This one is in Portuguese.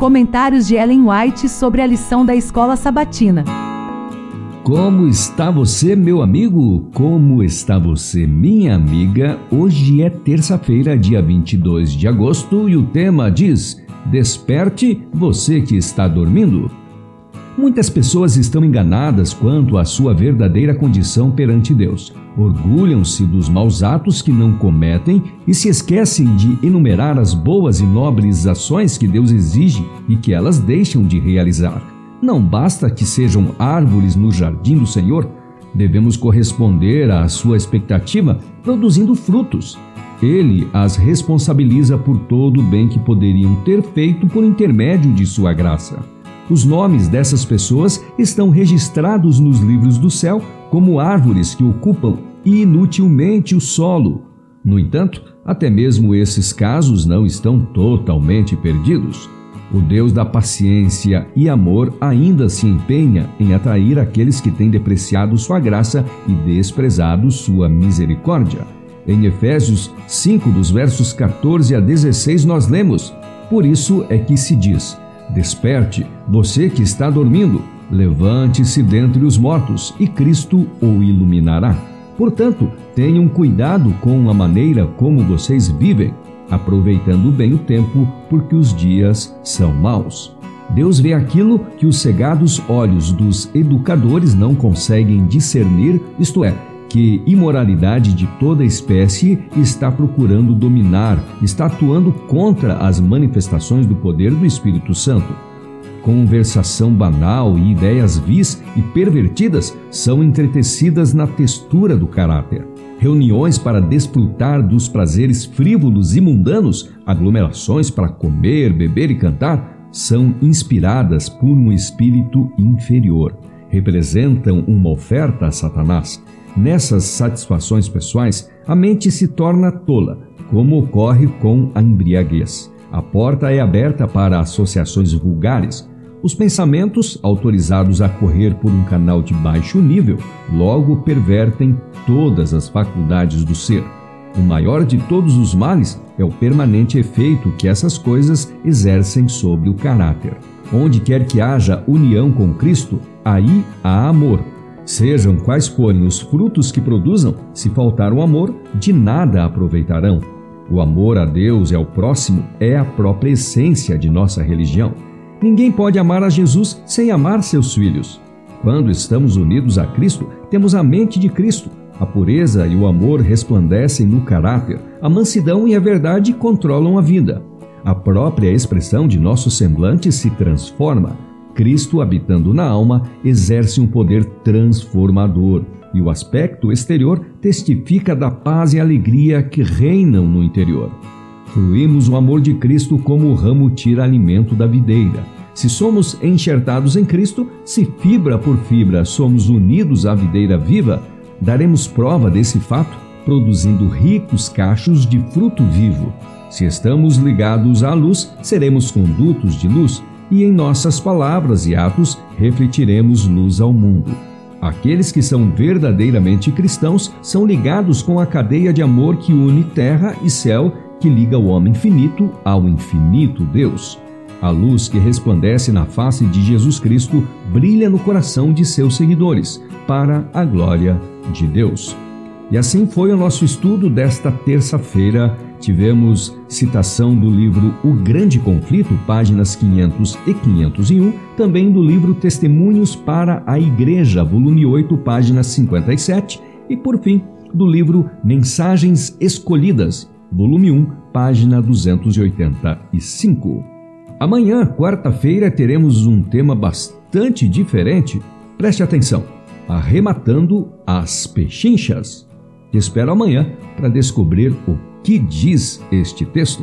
Comentários de Ellen White sobre a lição da escola sabatina. Como está você, meu amigo? Como está você, minha amiga? Hoje é terça-feira, dia 22 de agosto, e o tema diz: Desperte você que está dormindo. Muitas pessoas estão enganadas quanto à sua verdadeira condição perante Deus. Orgulham-se dos maus atos que não cometem e se esquecem de enumerar as boas e nobres ações que Deus exige e que elas deixam de realizar. Não basta que sejam árvores no jardim do Senhor, devemos corresponder à sua expectativa produzindo frutos. Ele as responsabiliza por todo o bem que poderiam ter feito por intermédio de sua graça. Os nomes dessas pessoas estão registrados nos livros do céu como árvores que ocupam inutilmente o solo. No entanto, até mesmo esses casos não estão totalmente perdidos. O Deus da paciência e amor ainda se empenha em atrair aqueles que têm depreciado sua graça e desprezado sua misericórdia. Em Efésios 5, dos versos 14 a 16, nós lemos: Por isso é que se diz: Desperte, você que está dormindo, levante-se dentre os mortos e Cristo o iluminará. Portanto, tenham cuidado com a maneira como vocês vivem, aproveitando bem o tempo, porque os dias são maus. Deus vê aquilo que os cegados olhos dos educadores não conseguem discernir, isto é, que imoralidade de toda espécie está procurando dominar, está atuando contra as manifestações do poder do Espírito Santo. Conversação banal e ideias vis e pervertidas são entretecidas na textura do caráter. Reuniões para desfrutar dos prazeres frívolos e mundanos, aglomerações para comer, beber e cantar, são inspiradas por um espírito inferior. Representam uma oferta a Satanás Nessas satisfações pessoais, a mente se torna tola, como ocorre com a embriaguez. A porta é aberta para associações vulgares. Os pensamentos, autorizados a correr por um canal de baixo nível, logo pervertem todas as faculdades do ser. O maior de todos os males é o permanente efeito que essas coisas exercem sobre o caráter. Onde quer que haja união com Cristo, aí há amor Sejam quais forem os frutos que produzam, se faltar o amor, de nada aproveitarão. O amor a Deus e ao próximo é a própria essência de nossa religião. Ninguém pode amar a Jesus sem amar seus filhos. Quando estamos unidos a Cristo, temos a mente de Cristo. A pureza e o amor resplandecem no caráter, a mansidão e a verdade controlam a vida. A própria expressão de nosso semblante se transforma Cristo, habitando na alma, exerce um poder transformador e o aspecto exterior testifica da paz e alegria que reinam no interior. Fluímos o amor de Cristo como o ramo tira alimento da videira. Se somos enxertados em Cristo, se fibra por fibra somos unidos à videira viva, daremos prova desse fato, produzindo ricos cachos de fruto vivo. Se estamos ligados à luz, seremos condutos de luz, e em nossas palavras e atos refletiremos luz ao mundo. Aqueles que são verdadeiramente cristãos são ligados com a cadeia de amor que une terra e céu, que liga o homem finito ao infinito Deus. A luz que resplandece na face de Jesus Cristo brilha no coração de seus seguidores, para a glória de Deus. E assim foi o nosso estudo desta terça-feira. Tivemos citação do livro O Grande Conflito, páginas 500 e 501, também do livro Testemunhos para a Igreja, volume 8, página 57, e por fim, do livro Mensagens Escolhidas, volume 1, página 285. Amanhã, quarta-feira, teremos um tema bastante diferente. Preste atenção: arrematando as pechinchas. Te espero amanhã para descobrir o que diz este texto.